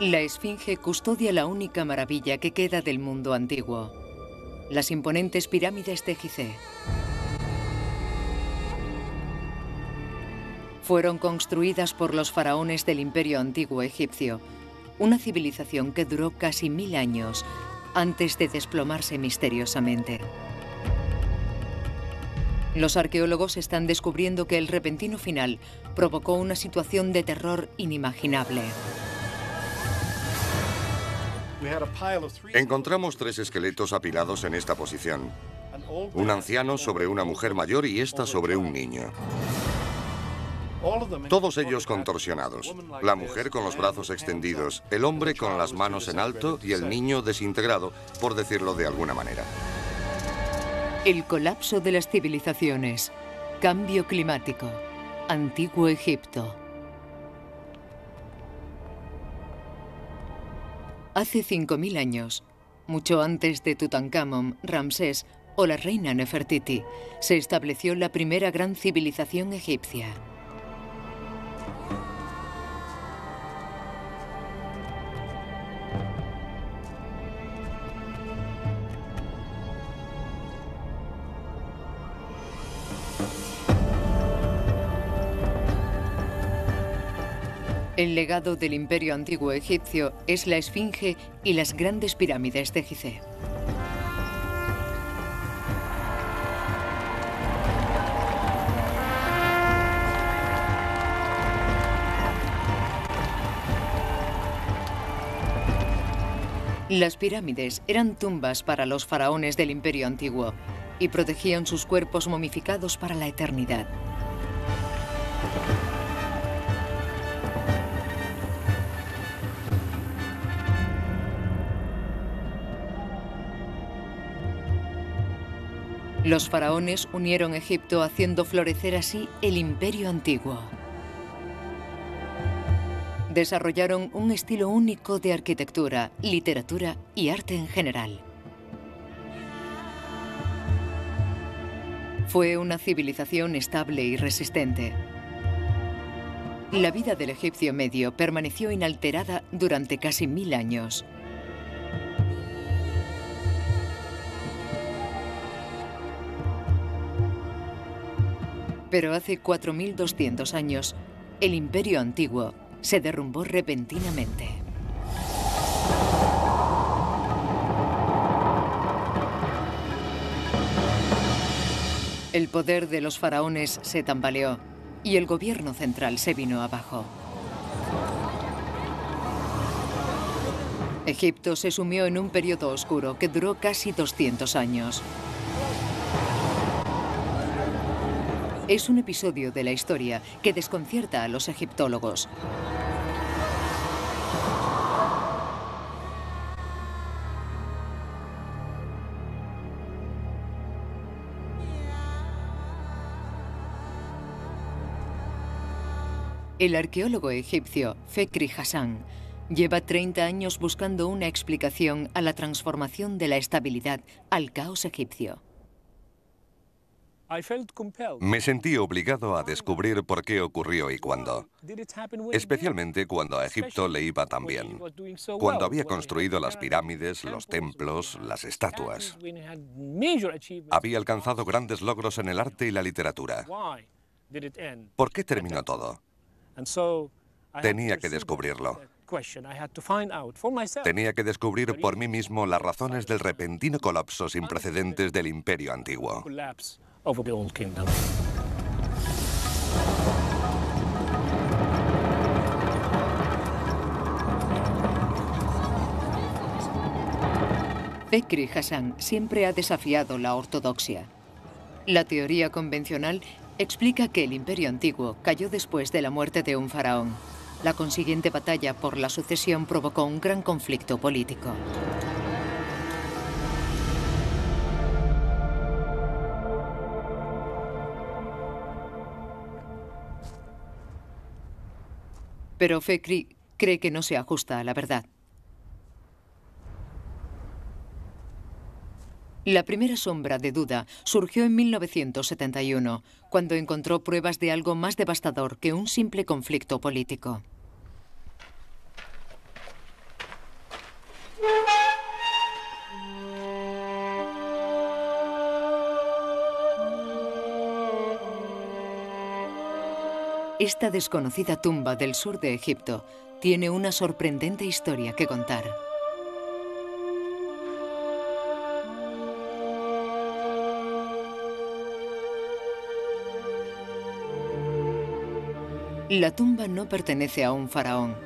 La Esfinge custodia la única maravilla que queda del mundo antiguo, las imponentes pirámides de Gizeh. Fueron construidas por los faraones del imperio antiguo egipcio, una civilización que duró casi mil años antes de desplomarse misteriosamente. Los arqueólogos están descubriendo que el repentino final provocó una situación de terror inimaginable. Encontramos tres esqueletos apilados en esta posición. Un anciano sobre una mujer mayor y esta sobre un niño. Todos ellos contorsionados. La mujer con los brazos extendidos, el hombre con las manos en alto y el niño desintegrado, por decirlo de alguna manera. El colapso de las civilizaciones. Cambio climático. Antiguo Egipto. Hace 5.000 años, mucho antes de Tutankamón, Ramsés o la reina Nefertiti, se estableció la primera gran civilización egipcia. El legado del imperio antiguo egipcio es la Esfinge y las grandes pirámides de Gizeh. Las pirámides eran tumbas para los faraones del imperio antiguo y protegían sus cuerpos momificados para la eternidad. Los faraones unieron Egipto haciendo florecer así el imperio antiguo. Desarrollaron un estilo único de arquitectura, literatura y arte en general. Fue una civilización estable y resistente. La vida del egipcio medio permaneció inalterada durante casi mil años. Pero hace 4.200 años, el imperio antiguo se derrumbó repentinamente. El poder de los faraones se tambaleó y el gobierno central se vino abajo. Egipto se sumió en un periodo oscuro que duró casi 200 años. Es un episodio de la historia que desconcierta a los egiptólogos. El arqueólogo egipcio Fekri Hassan lleva 30 años buscando una explicación a la transformación de la estabilidad al caos egipcio. Me sentí obligado a descubrir por qué ocurrió y cuándo, especialmente cuando a Egipto le iba tan bien, cuando había construido las pirámides, los templos, las estatuas. Había alcanzado grandes logros en el arte y la literatura. ¿Por qué terminó todo? Tenía que descubrirlo. Tenía que descubrir por mí mismo las razones del repentino colapso sin precedentes del imperio antiguo. Fekri Hassan siempre ha desafiado la ortodoxia. La teoría convencional explica que el imperio antiguo cayó después de la muerte de un faraón. La consiguiente batalla por la sucesión provocó un gran conflicto político. Pero Fekri cree que no se ajusta a la verdad. La primera sombra de duda surgió en 1971, cuando encontró pruebas de algo más devastador que un simple conflicto político. Esta desconocida tumba del sur de Egipto tiene una sorprendente historia que contar. La tumba no pertenece a un faraón,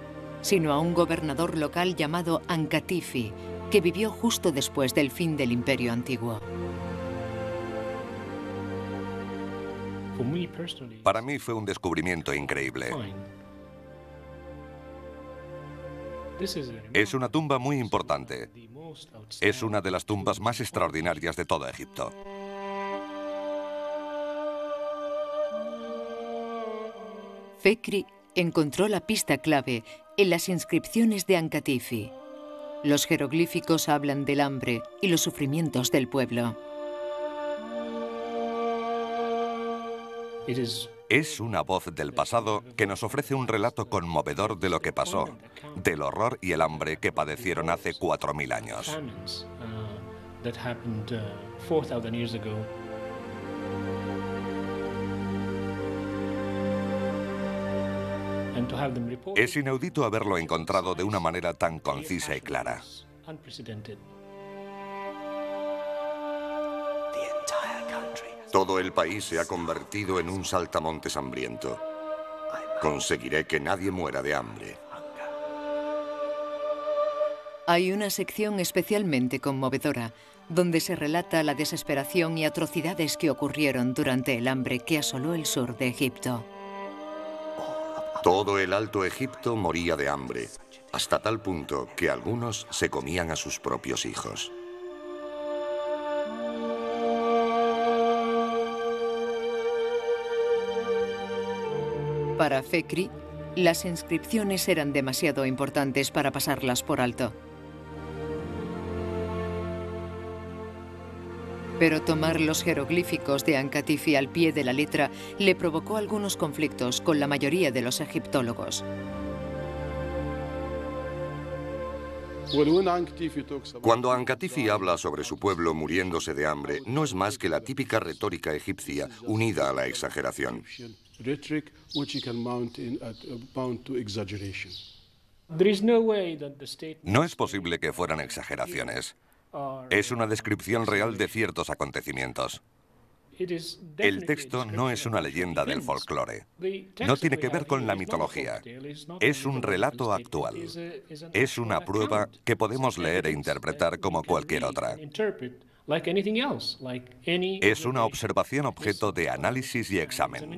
sino a un gobernador local llamado Ankatifi, que vivió justo después del fin del Imperio Antiguo. Para mí fue un descubrimiento increíble. Es una tumba muy importante. Es una de las tumbas más extraordinarias de todo Egipto. Fekri encontró la pista clave en las inscripciones de Ankatifi. Los jeroglíficos hablan del hambre y los sufrimientos del pueblo. Es una voz del pasado que nos ofrece un relato conmovedor de lo que pasó, del horror y el hambre que padecieron hace 4.000 años. Es inaudito haberlo encontrado de una manera tan concisa y clara. Todo el país se ha convertido en un saltamontes hambriento. Conseguiré que nadie muera de hambre. Hay una sección especialmente conmovedora donde se relata la desesperación y atrocidades que ocurrieron durante el hambre que asoló el sur de Egipto. Todo el Alto Egipto moría de hambre, hasta tal punto que algunos se comían a sus propios hijos. Para Fekri, las inscripciones eran demasiado importantes para pasarlas por alto. Pero tomar los jeroglíficos de Ankatifi al pie de la letra le provocó algunos conflictos con la mayoría de los egiptólogos. Cuando Ankatifi habla sobre su pueblo muriéndose de hambre, no es más que la típica retórica egipcia unida a la exageración. No es posible que fueran exageraciones. Es una descripción real de ciertos acontecimientos. El texto no es una leyenda del folclore. No tiene que ver con la mitología. Es un relato actual. Es una prueba que podemos leer e interpretar como cualquier otra. Es una observación objeto de análisis y examen.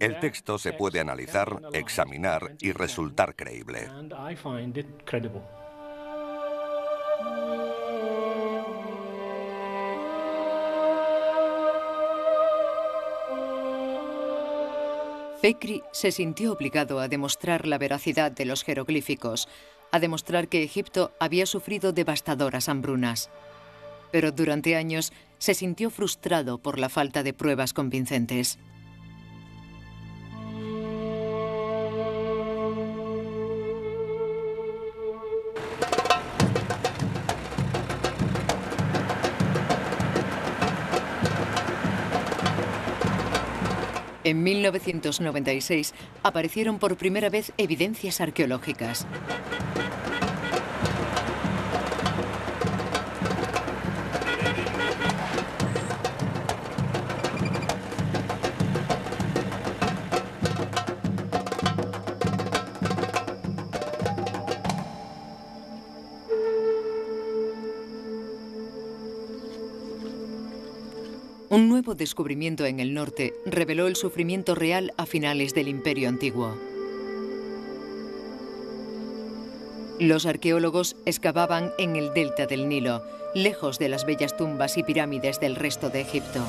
El texto se puede analizar, examinar y resultar creíble. Fekri se sintió obligado a demostrar la veracidad de los jeroglíficos, a demostrar que Egipto había sufrido devastadoras hambrunas. Pero durante años se sintió frustrado por la falta de pruebas convincentes. En 1996 aparecieron por primera vez evidencias arqueológicas. Nuevo descubrimiento en el norte reveló el sufrimiento real a finales del Imperio Antiguo. Los arqueólogos excavaban en el delta del Nilo, lejos de las bellas tumbas y pirámides del resto de Egipto.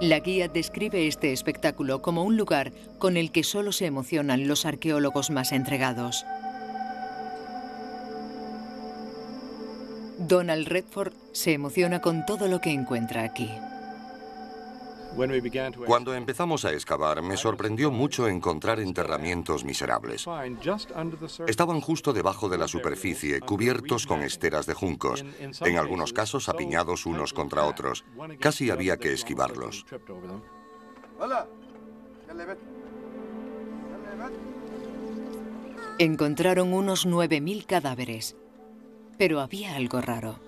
La guía describe este espectáculo como un lugar con el que solo se emocionan los arqueólogos más entregados. Donald Redford se emociona con todo lo que encuentra aquí. Cuando empezamos a excavar, me sorprendió mucho encontrar enterramientos miserables. Estaban justo debajo de la superficie, cubiertos con esteras de juncos, en algunos casos apiñados unos contra otros. Casi había que esquivarlos. Encontraron unos 9.000 cadáveres, pero había algo raro.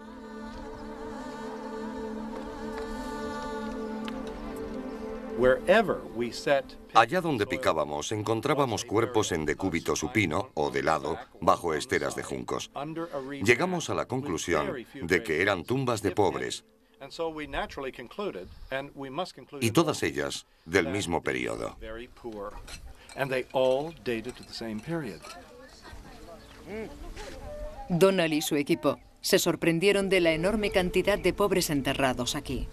Allá donde picábamos encontrábamos cuerpos en decúbito supino o de lado bajo esteras de juncos. Llegamos a la conclusión de que eran tumbas de pobres y todas ellas del mismo periodo. Donald y su equipo se sorprendieron de la enorme cantidad de pobres enterrados aquí.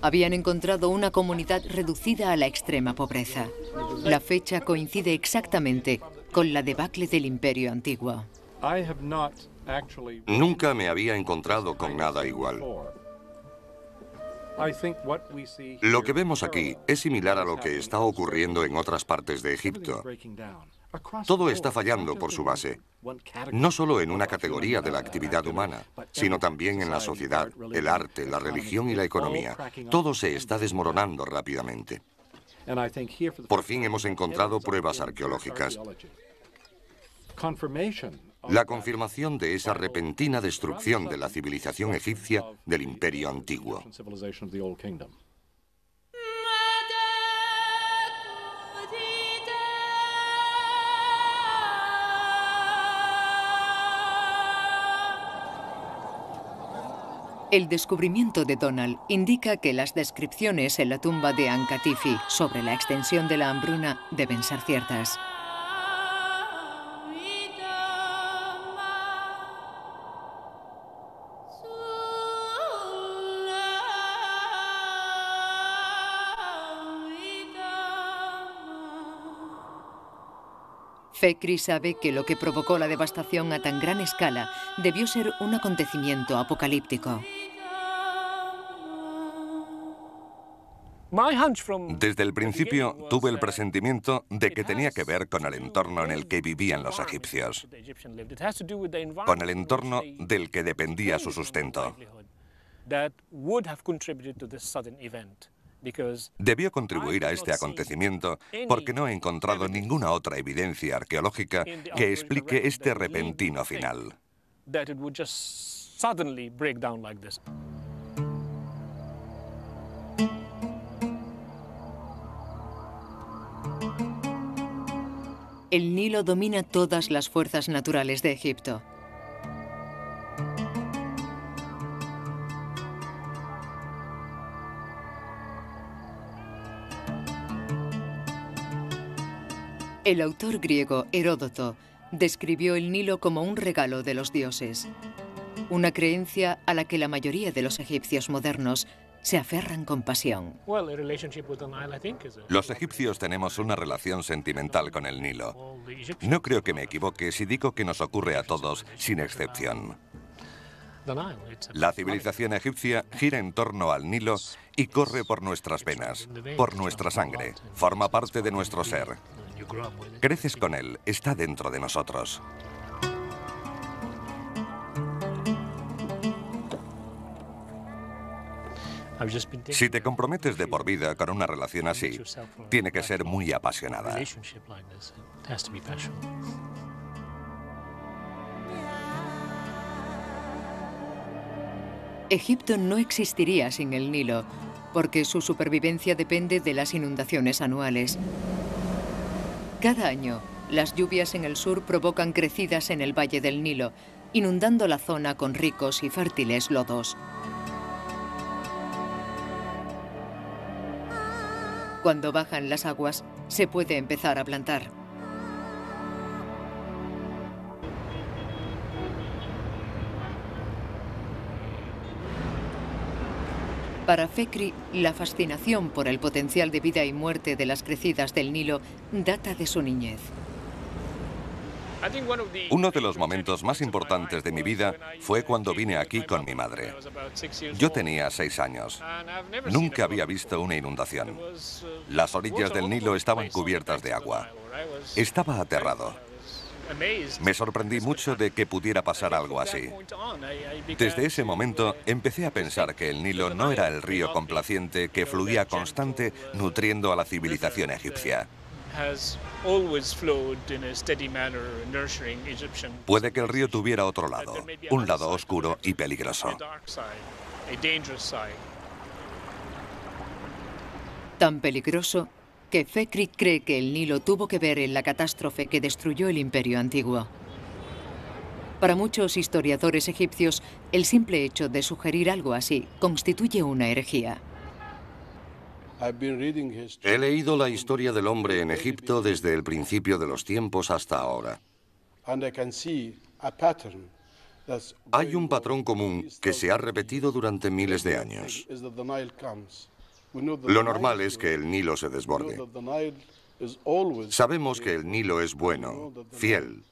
Habían encontrado una comunidad reducida a la extrema pobreza. La fecha coincide exactamente con la debacle del Imperio Antiguo. Nunca me había encontrado con nada igual. Lo que vemos aquí es similar a lo que está ocurriendo en otras partes de Egipto. Todo está fallando por su base, no solo en una categoría de la actividad humana, sino también en la sociedad, el arte, la religión y la economía. Todo se está desmoronando rápidamente. Por fin hemos encontrado pruebas arqueológicas. La confirmación de esa repentina destrucción de la civilización egipcia del imperio antiguo. El descubrimiento de Donald indica que las descripciones en la tumba de Ankatifi sobre la extensión de la hambruna deben ser ciertas. Fekri sabe que lo que provocó la devastación a tan gran escala debió ser un acontecimiento apocalíptico. Desde el principio tuve el presentimiento de que tenía que ver con el entorno en el que vivían los egipcios, con el entorno del que dependía su sustento. Debió contribuir a este acontecimiento porque no he encontrado ninguna otra evidencia arqueológica que explique este repentino final. El Nilo domina todas las fuerzas naturales de Egipto. El autor griego Heródoto describió el Nilo como un regalo de los dioses, una creencia a la que la mayoría de los egipcios modernos se aferran con pasión. Los egipcios tenemos una relación sentimental con el Nilo. No creo que me equivoque si digo que nos ocurre a todos, sin excepción. La civilización egipcia gira en torno al Nilo y corre por nuestras venas, por nuestra sangre. Forma parte de nuestro ser. Creces con él, está dentro de nosotros. Si te comprometes de por vida con una relación así, tiene que ser muy apasionada. Egipto no existiría sin el Nilo, porque su supervivencia depende de las inundaciones anuales. Cada año, las lluvias en el sur provocan crecidas en el valle del Nilo, inundando la zona con ricos y fértiles lodos. Cuando bajan las aguas, se puede empezar a plantar. Para Fekri, la fascinación por el potencial de vida y muerte de las crecidas del Nilo data de su niñez. Uno de los momentos más importantes de mi vida fue cuando vine aquí con mi madre. Yo tenía seis años. Nunca había visto una inundación. Las orillas del Nilo estaban cubiertas de agua. Estaba aterrado. Me sorprendí mucho de que pudiera pasar algo así. Desde ese momento empecé a pensar que el Nilo no era el río complaciente que fluía constante nutriendo a la civilización egipcia. Puede que el río tuviera otro lado, un lado oscuro y peligroso. Tan peligroso que Fekri cree que el Nilo tuvo que ver en la catástrofe que destruyó el imperio antiguo. Para muchos historiadores egipcios, el simple hecho de sugerir algo así constituye una herejía. He leído la historia del hombre en Egipto desde el principio de los tiempos hasta ahora. Hay un patrón común que se ha repetido durante miles de años. Lo normal es que el Nilo se desborde. Sabemos que el Nilo es bueno, fiel,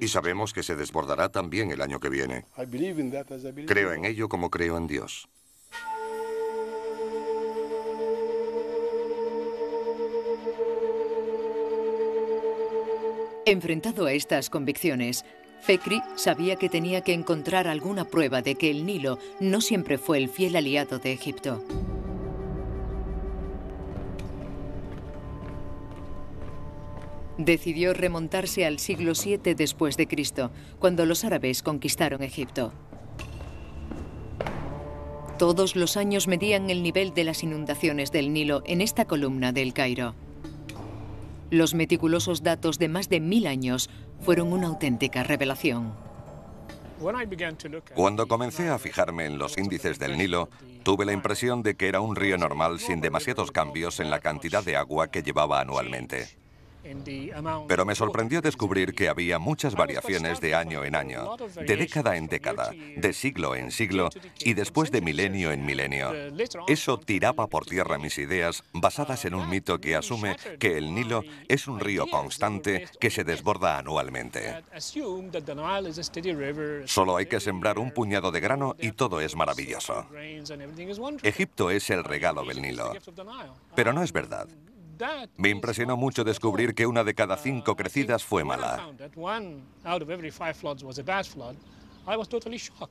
y sabemos que se desbordará también el año que viene. Creo en ello como creo en Dios. Enfrentado a estas convicciones, Fekri sabía que tenía que encontrar alguna prueba de que el Nilo no siempre fue el fiel aliado de Egipto. Decidió remontarse al siglo VII después de Cristo, cuando los árabes conquistaron Egipto. Todos los años medían el nivel de las inundaciones del Nilo en esta columna del Cairo. Los meticulosos datos de más de mil años fueron una auténtica revelación. Cuando comencé a fijarme en los índices del Nilo, tuve la impresión de que era un río normal sin demasiados cambios en la cantidad de agua que llevaba anualmente. Pero me sorprendió descubrir que había muchas variaciones de año en año, de década en década, de siglo en siglo y después de milenio en milenio. Eso tiraba por tierra mis ideas basadas en un mito que asume que el Nilo es un río constante que se desborda anualmente. Solo hay que sembrar un puñado de grano y todo es maravilloso. Egipto es el regalo del Nilo. Pero no es verdad. Me impresionó mucho descubrir que una de cada cinco crecidas fue mala.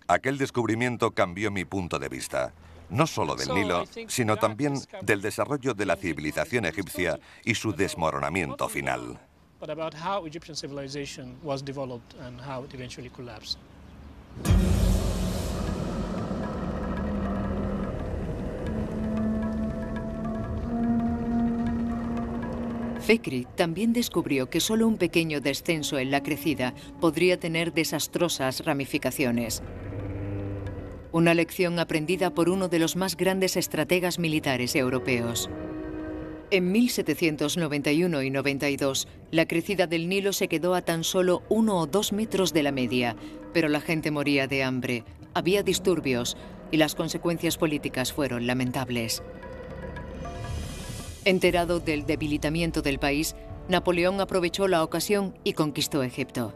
Aquel descubrimiento cambió mi punto de vista, no solo del Nilo, sino también del desarrollo de la civilización egipcia y su desmoronamiento final. Fekri también descubrió que solo un pequeño descenso en la crecida podría tener desastrosas ramificaciones. Una lección aprendida por uno de los más grandes estrategas militares europeos. En 1791 y 92, la crecida del Nilo se quedó a tan solo uno o dos metros de la media, pero la gente moría de hambre, había disturbios y las consecuencias políticas fueron lamentables. Enterado del debilitamiento del país, Napoleón aprovechó la ocasión y conquistó Egipto.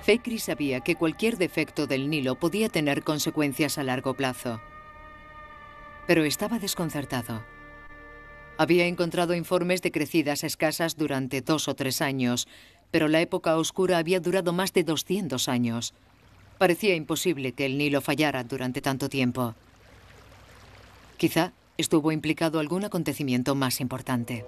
Fekri sabía que cualquier defecto del Nilo podía tener consecuencias a largo plazo. Pero estaba desconcertado. Había encontrado informes de crecidas escasas durante dos o tres años, pero la época oscura había durado más de 200 años. Parecía imposible que el Nilo fallara durante tanto tiempo. Quizá estuvo implicado algún acontecimiento más importante.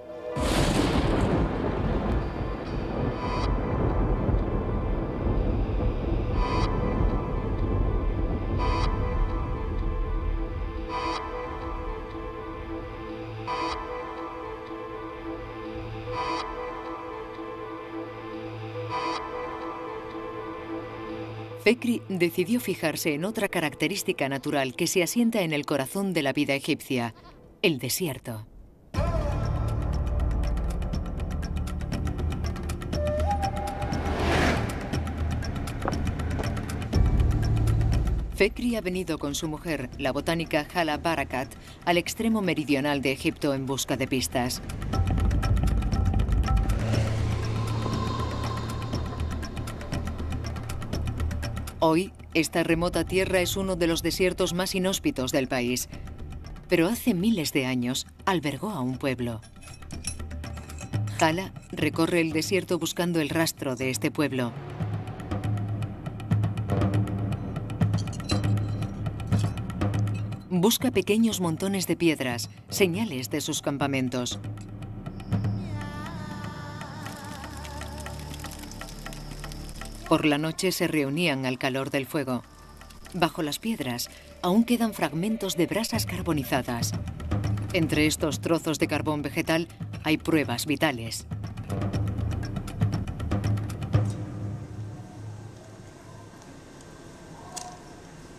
Fekri decidió fijarse en otra característica natural que se asienta en el corazón de la vida egipcia, el desierto. Fekri ha venido con su mujer, la botánica Hala Barakat, al extremo meridional de Egipto en busca de pistas. Hoy, esta remota tierra es uno de los desiertos más inhóspitos del país, pero hace miles de años albergó a un pueblo. Hala recorre el desierto buscando el rastro de este pueblo. Busca pequeños montones de piedras, señales de sus campamentos. Por la noche se reunían al calor del fuego. Bajo las piedras aún quedan fragmentos de brasas carbonizadas. Entre estos trozos de carbón vegetal hay pruebas vitales.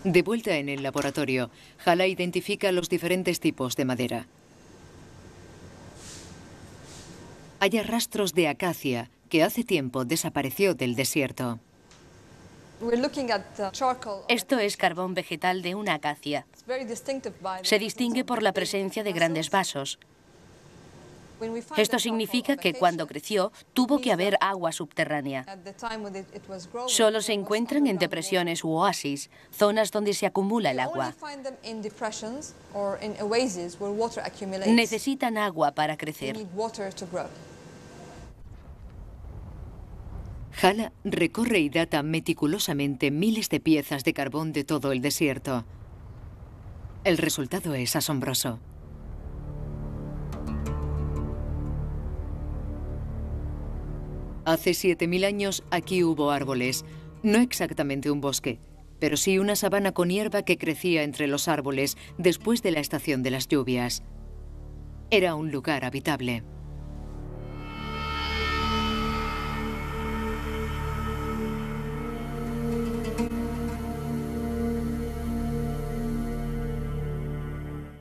De vuelta en el laboratorio, Hala identifica los diferentes tipos de madera. Hay rastros de acacia que hace tiempo desapareció del desierto. Esto es carbón vegetal de una acacia. Se distingue por la presencia de grandes vasos. Esto significa que cuando creció tuvo que haber agua subterránea. Solo se encuentran en depresiones u oasis, zonas donde se acumula el agua. Necesitan agua para crecer. Hala recorre y data meticulosamente miles de piezas de carbón de todo el desierto. El resultado es asombroso. Hace 7.000 años aquí hubo árboles, no exactamente un bosque, pero sí una sabana con hierba que crecía entre los árboles después de la estación de las lluvias. Era un lugar habitable.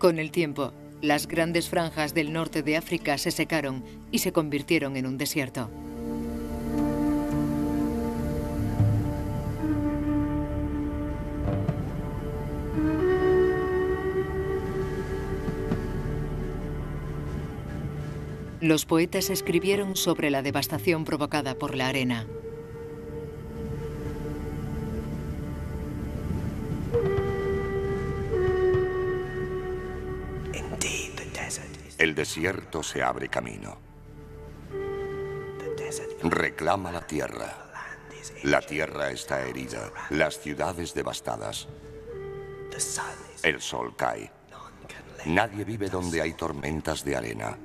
Con el tiempo, las grandes franjas del norte de África se secaron y se convirtieron en un desierto. Los poetas escribieron sobre la devastación provocada por la arena. El desierto se abre camino. Reclama la tierra. La tierra está herida, las ciudades devastadas. El sol cae. Nadie vive donde hay tormentas de arena.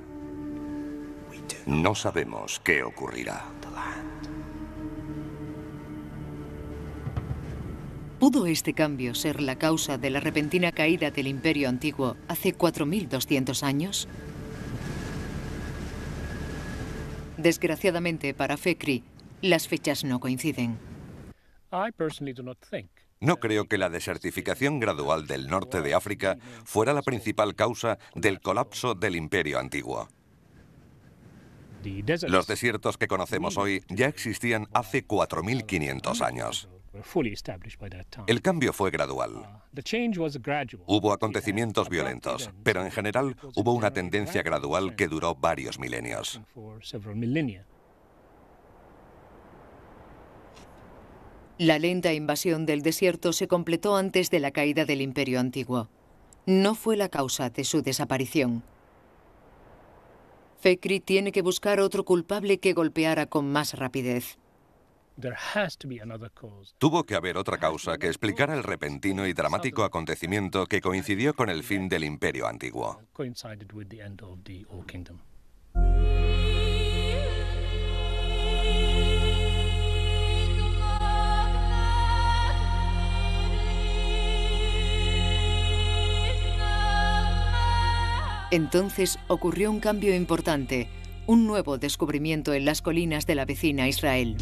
No sabemos qué ocurrirá. ¿Pudo este cambio ser la causa de la repentina caída del imperio antiguo hace 4.200 años? Desgraciadamente para Fekri, las fechas no coinciden. No creo que la desertificación gradual del norte de África fuera la principal causa del colapso del imperio antiguo. Los desiertos que conocemos hoy ya existían hace 4.500 años. El cambio fue gradual. Hubo acontecimientos violentos, pero en general hubo una tendencia gradual que duró varios milenios. La lenta invasión del desierto se completó antes de la caída del Imperio Antiguo. No fue la causa de su desaparición. Fekri tiene que buscar otro culpable que golpeara con más rapidez. Tuvo que haber otra causa que explicara el repentino y dramático acontecimiento que coincidió con el fin del imperio antiguo. Entonces ocurrió un cambio importante, un nuevo descubrimiento en las colinas de la vecina Israel.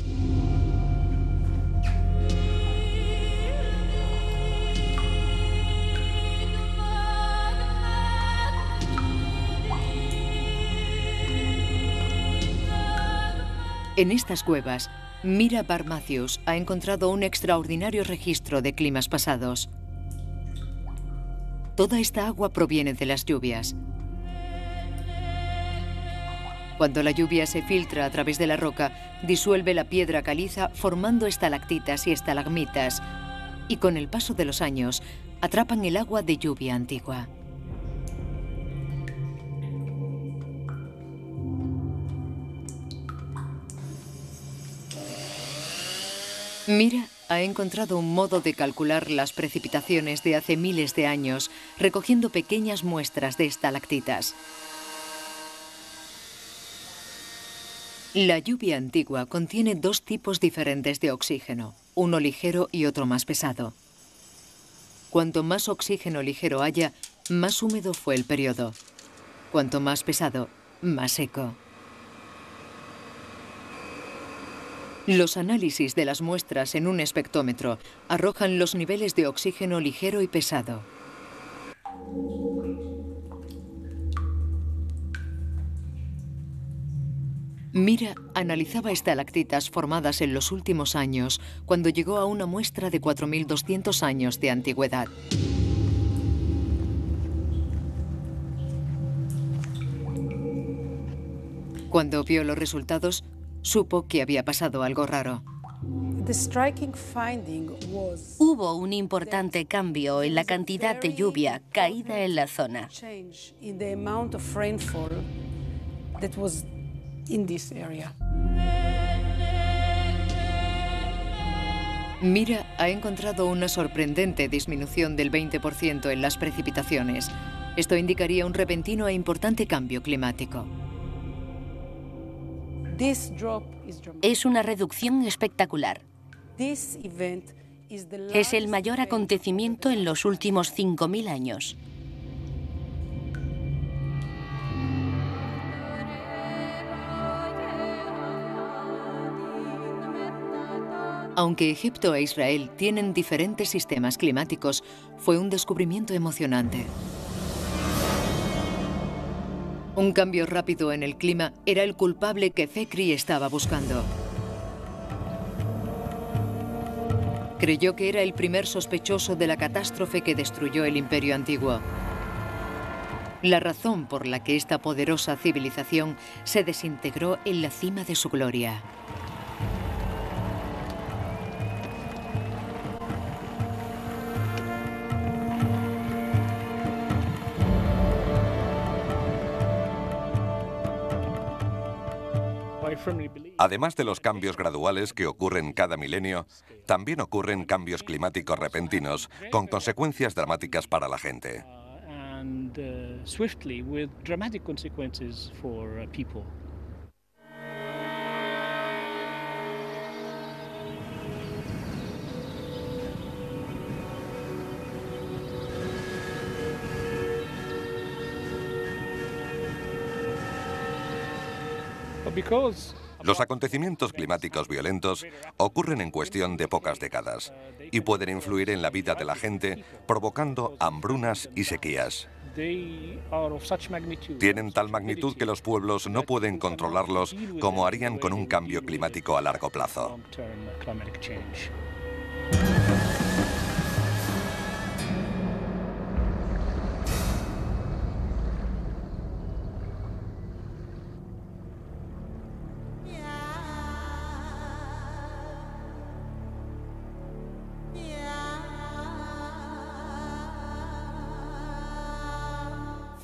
En estas cuevas, Mira Barmacius ha encontrado un extraordinario registro de climas pasados. Toda esta agua proviene de las lluvias. Cuando la lluvia se filtra a través de la roca, disuelve la piedra caliza formando estalactitas y estalagmitas, y con el paso de los años atrapan el agua de lluvia antigua. Mira ha encontrado un modo de calcular las precipitaciones de hace miles de años, recogiendo pequeñas muestras de estalactitas. La lluvia antigua contiene dos tipos diferentes de oxígeno, uno ligero y otro más pesado. Cuanto más oxígeno ligero haya, más húmedo fue el periodo. Cuanto más pesado, más seco. Los análisis de las muestras en un espectómetro arrojan los niveles de oxígeno ligero y pesado. Mira analizaba estalactitas formadas en los últimos años cuando llegó a una muestra de 4.200 años de antigüedad. Cuando vio los resultados, supo que había pasado algo raro. Hubo un importante cambio en la cantidad de lluvia caída en la zona. Mira ha encontrado una sorprendente disminución del 20% en las precipitaciones. Esto indicaría un repentino e importante cambio climático. Es una reducción espectacular. Es el mayor acontecimiento en los últimos 5.000 años. Aunque Egipto e Israel tienen diferentes sistemas climáticos, fue un descubrimiento emocionante. Un cambio rápido en el clima era el culpable que Fekri estaba buscando. Creyó que era el primer sospechoso de la catástrofe que destruyó el imperio antiguo. La razón por la que esta poderosa civilización se desintegró en la cima de su gloria. Además de los cambios graduales que ocurren cada milenio, también ocurren cambios climáticos repentinos con consecuencias dramáticas para la gente. Los acontecimientos climáticos violentos ocurren en cuestión de pocas décadas y pueden influir en la vida de la gente provocando hambrunas y sequías. Tienen tal magnitud que los pueblos no pueden controlarlos como harían con un cambio climático a largo plazo.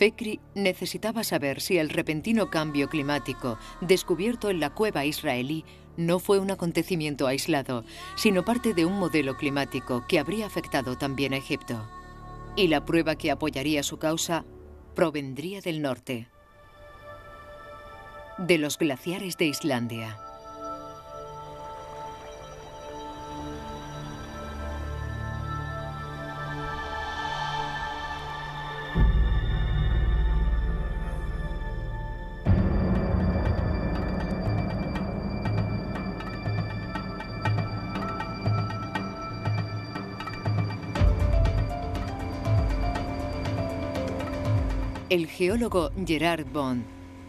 Fekri necesitaba saber si el repentino cambio climático descubierto en la cueva israelí no fue un acontecimiento aislado, sino parte de un modelo climático que habría afectado también a Egipto. Y la prueba que apoyaría su causa provendría del norte, de los glaciares de Islandia. El geólogo Gerard Bond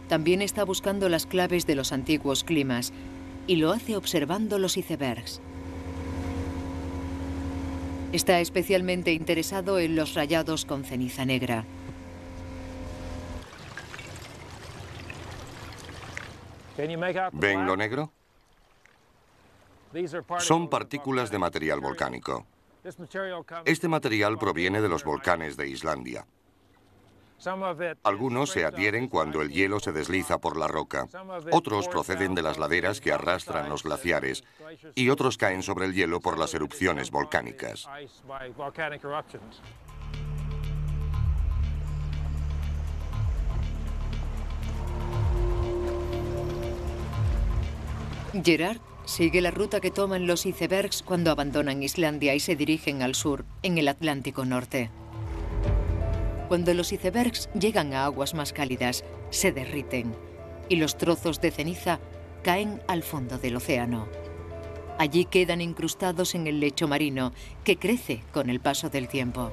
también está buscando las claves de los antiguos climas y lo hace observando los icebergs. Está especialmente interesado en los rayados con ceniza negra. ¿Ven lo negro? Son partículas de material volcánico. Este material proviene de los volcanes de Islandia. Algunos se adhieren cuando el hielo se desliza por la roca. Otros proceden de las laderas que arrastran los glaciares y otros caen sobre el hielo por las erupciones volcánicas. Gerard sigue la ruta que toman los icebergs cuando abandonan Islandia y se dirigen al sur, en el Atlántico Norte. Cuando los icebergs llegan a aguas más cálidas, se derriten y los trozos de ceniza caen al fondo del océano. Allí quedan incrustados en el lecho marino, que crece con el paso del tiempo.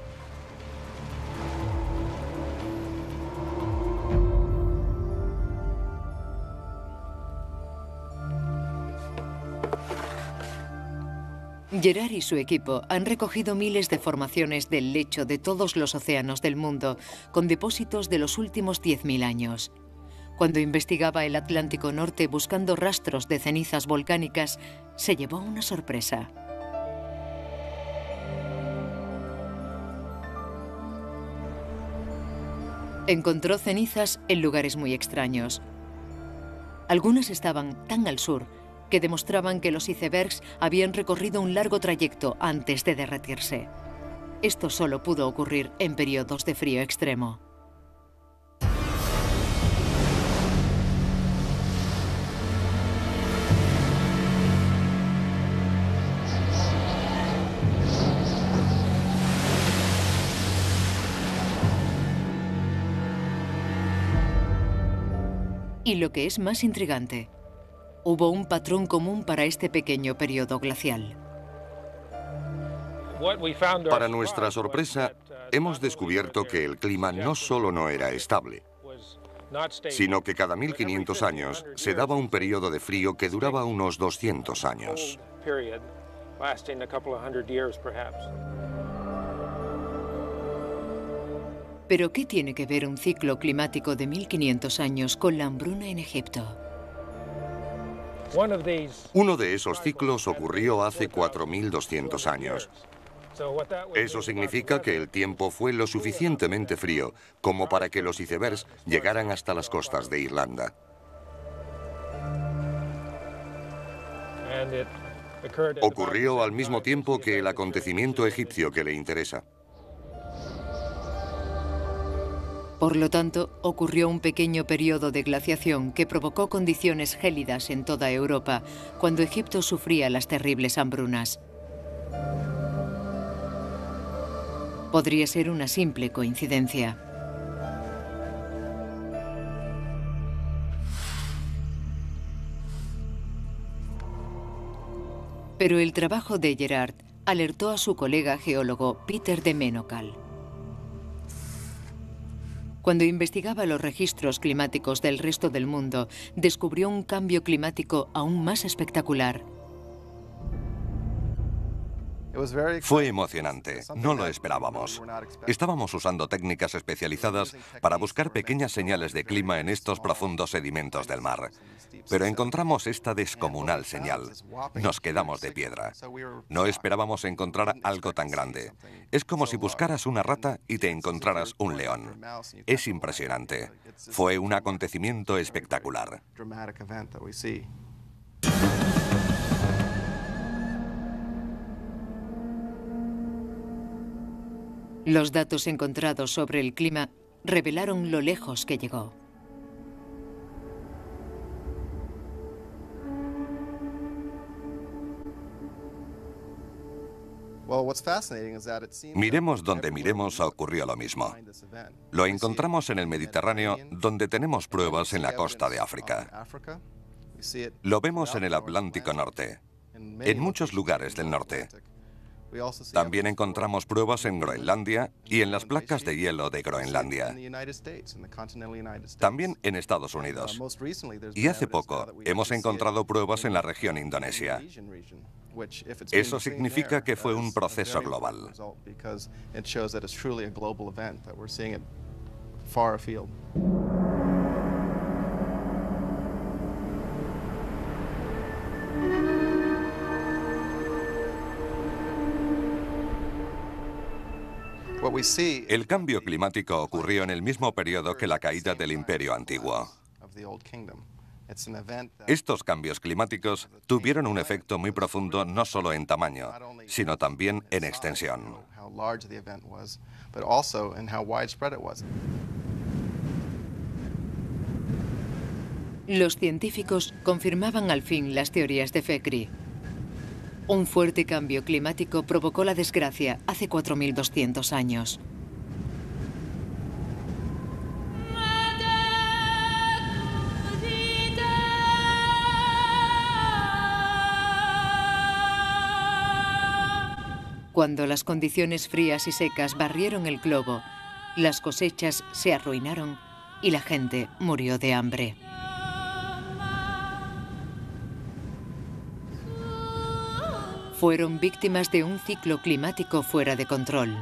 Gerard y su equipo han recogido miles de formaciones del lecho de todos los océanos del mundo, con depósitos de los últimos 10.000 años. Cuando investigaba el Atlántico Norte buscando rastros de cenizas volcánicas, se llevó una sorpresa. Encontró cenizas en lugares muy extraños. Algunas estaban tan al sur que demostraban que los icebergs habían recorrido un largo trayecto antes de derretirse. Esto solo pudo ocurrir en periodos de frío extremo. Y lo que es más intrigante, hubo un patrón común para este pequeño periodo glacial. Para nuestra sorpresa, hemos descubierto que el clima no solo no era estable, sino que cada 1500 años se daba un periodo de frío que duraba unos 200 años. Pero ¿qué tiene que ver un ciclo climático de 1500 años con la hambruna en Egipto? Uno de esos ciclos ocurrió hace 4.200 años. Eso significa que el tiempo fue lo suficientemente frío como para que los icebergs llegaran hasta las costas de Irlanda. Ocurrió al mismo tiempo que el acontecimiento egipcio que le interesa. Por lo tanto, ocurrió un pequeño periodo de glaciación que provocó condiciones gélidas en toda Europa, cuando Egipto sufría las terribles hambrunas. Podría ser una simple coincidencia. Pero el trabajo de Gerard alertó a su colega geólogo Peter de Menocal. Cuando investigaba los registros climáticos del resto del mundo, descubrió un cambio climático aún más espectacular. Fue emocionante, no lo esperábamos. Estábamos usando técnicas especializadas para buscar pequeñas señales de clima en estos profundos sedimentos del mar. Pero encontramos esta descomunal señal. Nos quedamos de piedra. No esperábamos encontrar algo tan grande. Es como si buscaras una rata y te encontraras un león. Es impresionante. Fue un acontecimiento espectacular. Los datos encontrados sobre el clima revelaron lo lejos que llegó. Miremos donde miremos ocurrió lo mismo. Lo encontramos en el Mediterráneo, donde tenemos pruebas en la costa de África. Lo vemos en el Atlántico Norte, en muchos lugares del norte. También encontramos pruebas en Groenlandia y en las placas de hielo de Groenlandia. También en Estados Unidos. Y hace poco hemos encontrado pruebas en la región Indonesia. Eso significa que fue un proceso global. El cambio climático ocurrió en el mismo periodo que la caída del imperio antiguo. Estos cambios climáticos tuvieron un efecto muy profundo no solo en tamaño, sino también en extensión. Los científicos confirmaban al fin las teorías de Fekri. Un fuerte cambio climático provocó la desgracia hace 4.200 años. Cuando las condiciones frías y secas barrieron el globo, las cosechas se arruinaron y la gente murió de hambre. Fueron víctimas de un ciclo climático fuera de control.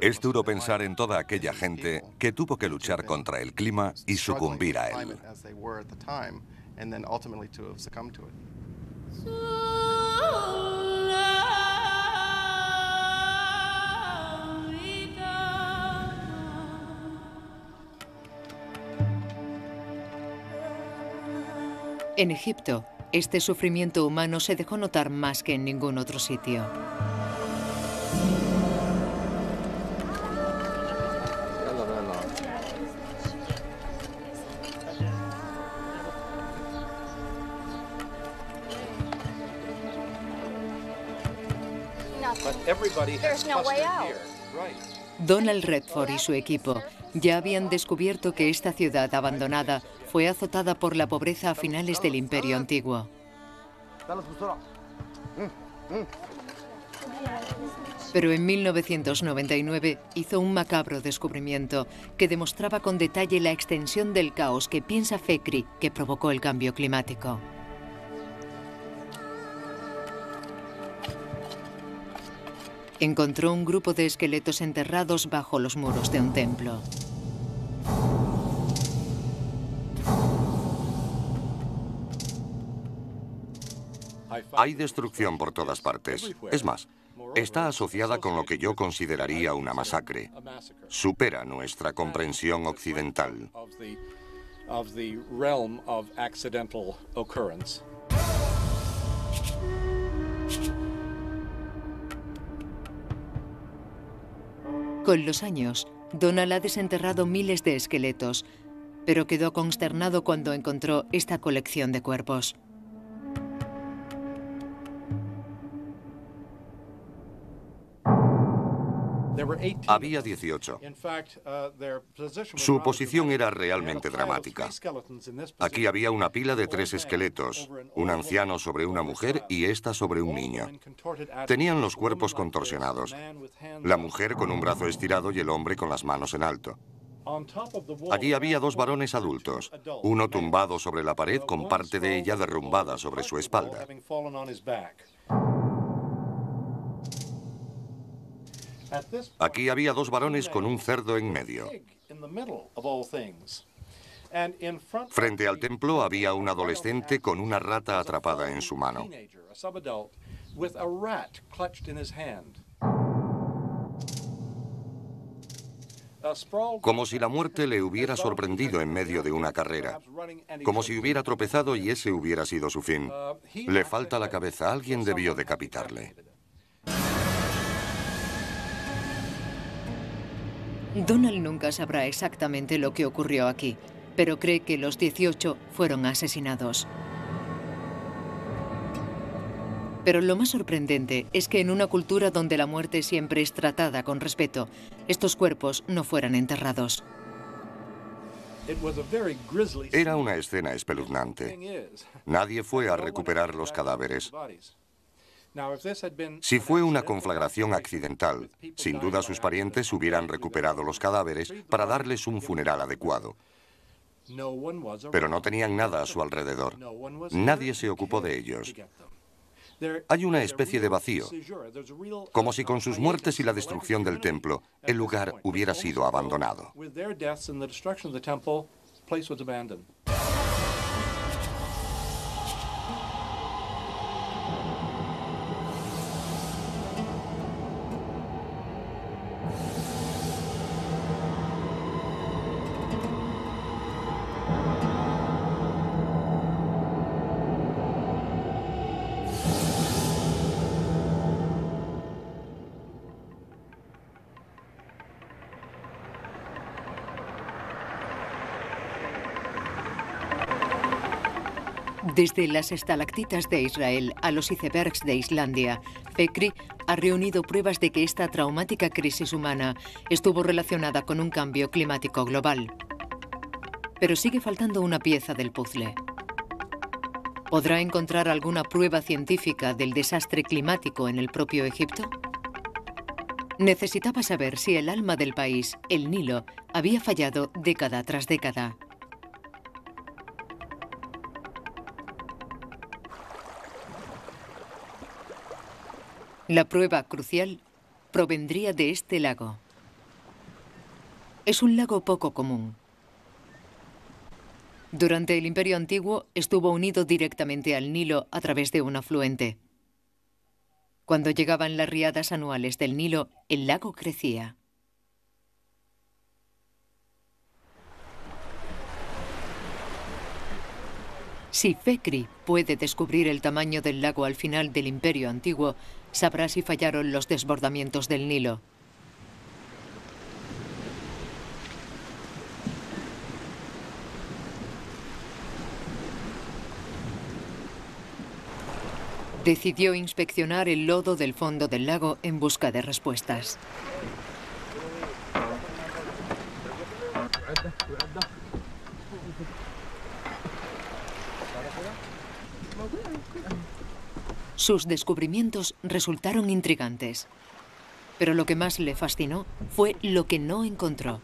Es duro pensar en toda aquella gente que tuvo que luchar contra el clima y sucumbir a él. En Egipto, este sufrimiento humano se dejó notar más que en ningún otro sitio. Donald Redford y su equipo ya habían descubierto que esta ciudad abandonada fue azotada por la pobreza a finales del Imperio Antiguo. Pero en 1999 hizo un macabro descubrimiento que demostraba con detalle la extensión del caos que piensa Fekri que provocó el cambio climático. encontró un grupo de esqueletos enterrados bajo los muros de un templo. Hay destrucción por todas partes. Es más, está asociada con lo que yo consideraría una masacre. Supera nuestra comprensión occidental. Con los años, Donald ha desenterrado miles de esqueletos, pero quedó consternado cuando encontró esta colección de cuerpos. Había 18. Su posición era realmente dramática. Aquí había una pila de tres esqueletos, un anciano sobre una mujer y esta sobre un niño. Tenían los cuerpos contorsionados, la mujer con un brazo estirado y el hombre con las manos en alto. Allí había dos varones adultos, uno tumbado sobre la pared con parte de ella derrumbada sobre su espalda. Aquí había dos varones con un cerdo en medio. Frente al templo había un adolescente con una rata atrapada en su mano. Como si la muerte le hubiera sorprendido en medio de una carrera. Como si hubiera tropezado y ese hubiera sido su fin. Le falta la cabeza. Alguien debió decapitarle. Donald nunca sabrá exactamente lo que ocurrió aquí, pero cree que los 18 fueron asesinados. Pero lo más sorprendente es que en una cultura donde la muerte siempre es tratada con respeto, estos cuerpos no fueran enterrados. Era una escena espeluznante. Nadie fue a recuperar los cadáveres. Si fue una conflagración accidental, sin duda sus parientes hubieran recuperado los cadáveres para darles un funeral adecuado. Pero no tenían nada a su alrededor. Nadie se ocupó de ellos. Hay una especie de vacío, como si con sus muertes y la destrucción del templo, el lugar hubiera sido abandonado. Desde las estalactitas de Israel a los icebergs de Islandia, FECRI ha reunido pruebas de que esta traumática crisis humana estuvo relacionada con un cambio climático global. Pero sigue faltando una pieza del puzzle. ¿Podrá encontrar alguna prueba científica del desastre climático en el propio Egipto? Necesitaba saber si el alma del país, el Nilo, había fallado década tras década. La prueba crucial provendría de este lago. Es un lago poco común. Durante el Imperio Antiguo estuvo unido directamente al Nilo a través de un afluente. Cuando llegaban las riadas anuales del Nilo, el lago crecía. Si Fekri puede descubrir el tamaño del lago al final del Imperio Antiguo, sabrá si fallaron los desbordamientos del Nilo. Decidió inspeccionar el lodo del fondo del lago en busca de respuestas. Sus descubrimientos resultaron intrigantes. Pero lo que más le fascinó fue lo que no encontró.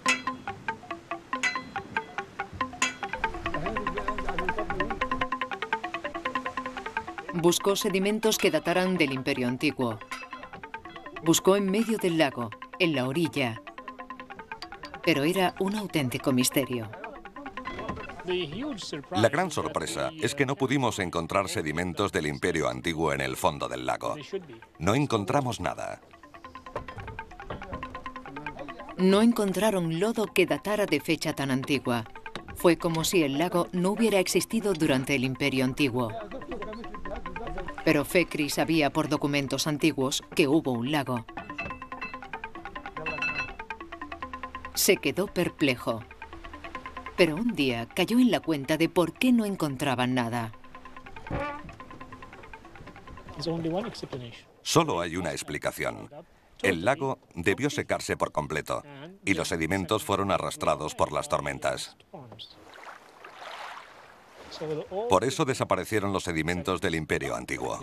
Buscó sedimentos que dataran del Imperio Antiguo. Buscó en medio del lago, en la orilla. Pero era un auténtico misterio. La gran sorpresa es que no pudimos encontrar sedimentos del imperio antiguo en el fondo del lago. No encontramos nada. No encontraron lodo que datara de fecha tan antigua. Fue como si el lago no hubiera existido durante el imperio antiguo. Pero Fekri sabía por documentos antiguos que hubo un lago. Se quedó perplejo. Pero un día cayó en la cuenta de por qué no encontraban nada. Solo hay una explicación. El lago debió secarse por completo y los sedimentos fueron arrastrados por las tormentas. Por eso desaparecieron los sedimentos del imperio antiguo.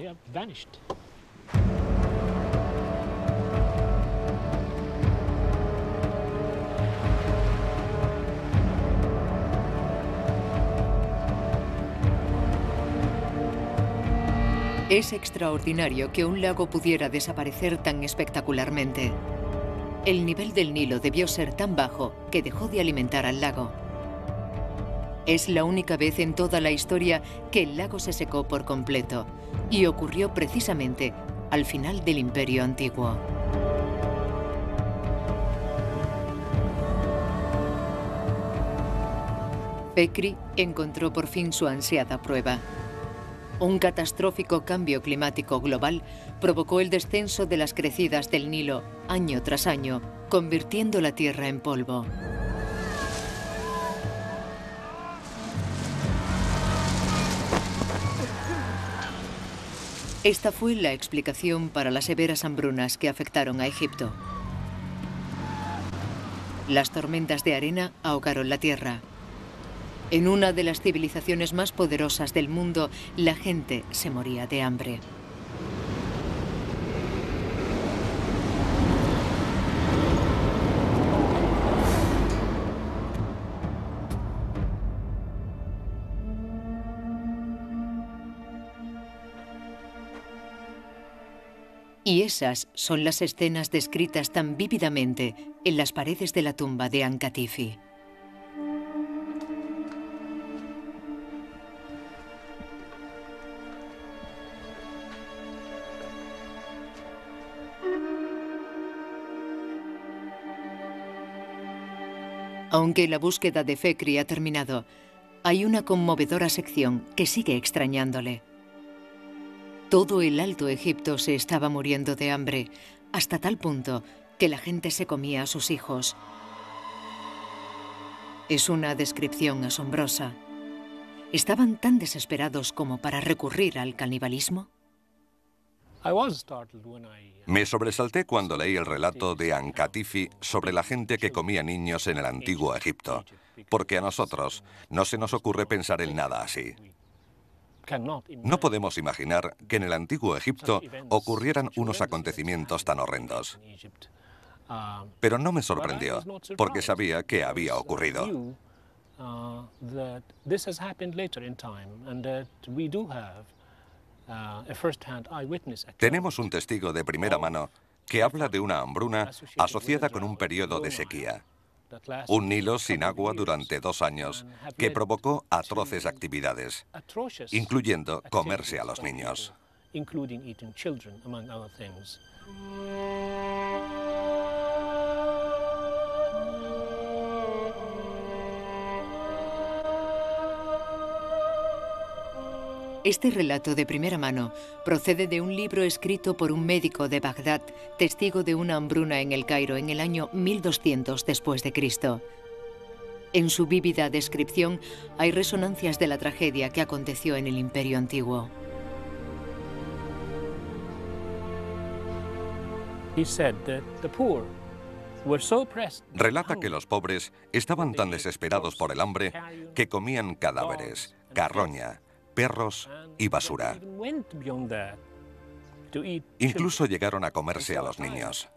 Es extraordinario que un lago pudiera desaparecer tan espectacularmente. El nivel del Nilo debió ser tan bajo que dejó de alimentar al lago. Es la única vez en toda la historia que el lago se secó por completo y ocurrió precisamente al final del Imperio Antiguo. Pekri encontró por fin su ansiada prueba. Un catastrófico cambio climático global provocó el descenso de las crecidas del Nilo año tras año, convirtiendo la Tierra en polvo. Esta fue la explicación para las severas hambrunas que afectaron a Egipto. Las tormentas de arena ahogaron la tierra. En una de las civilizaciones más poderosas del mundo, la gente se moría de hambre. Y esas son las escenas descritas tan vívidamente en las paredes de la tumba de Ankatifi. Aunque la búsqueda de Fekri ha terminado, hay una conmovedora sección que sigue extrañándole. Todo el Alto Egipto se estaba muriendo de hambre, hasta tal punto que la gente se comía a sus hijos. Es una descripción asombrosa. ¿Estaban tan desesperados como para recurrir al canibalismo? Me sobresalté cuando leí el relato de Ankatifi sobre la gente que comía niños en el antiguo Egipto, porque a nosotros no se nos ocurre pensar en nada así. No podemos imaginar que en el antiguo Egipto ocurrieran unos acontecimientos tan horrendos. Pero no me sorprendió, porque sabía que había ocurrido. Tenemos un testigo de primera mano que habla de una hambruna asociada con un periodo de sequía. Un Nilo sin agua durante dos años que provocó atroces actividades, incluyendo comerse a los niños. Este relato de primera mano procede de un libro escrito por un médico de Bagdad, testigo de una hambruna en el Cairo en el año 1200 después de Cristo. En su vívida descripción hay resonancias de la tragedia que aconteció en el Imperio antiguo. Relata que los pobres estaban tan desesperados por el hambre que comían cadáveres, carroña, perros y basura. Incluso llegaron a comerse a los niños.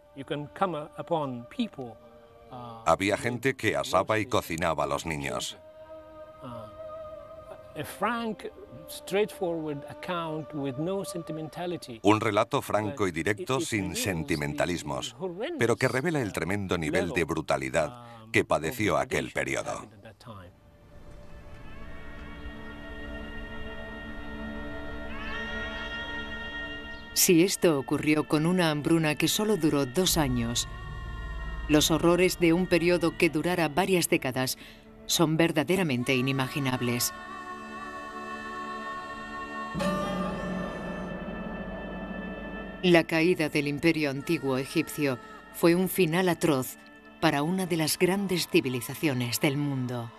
Había gente que asaba y cocinaba a los niños. Un relato franco y directo sin sentimentalismos, pero que revela el tremendo nivel de brutalidad que padeció aquel periodo. Si esto ocurrió con una hambruna que solo duró dos años, los horrores de un periodo que durara varias décadas son verdaderamente inimaginables. La caída del imperio antiguo egipcio fue un final atroz para una de las grandes civilizaciones del mundo.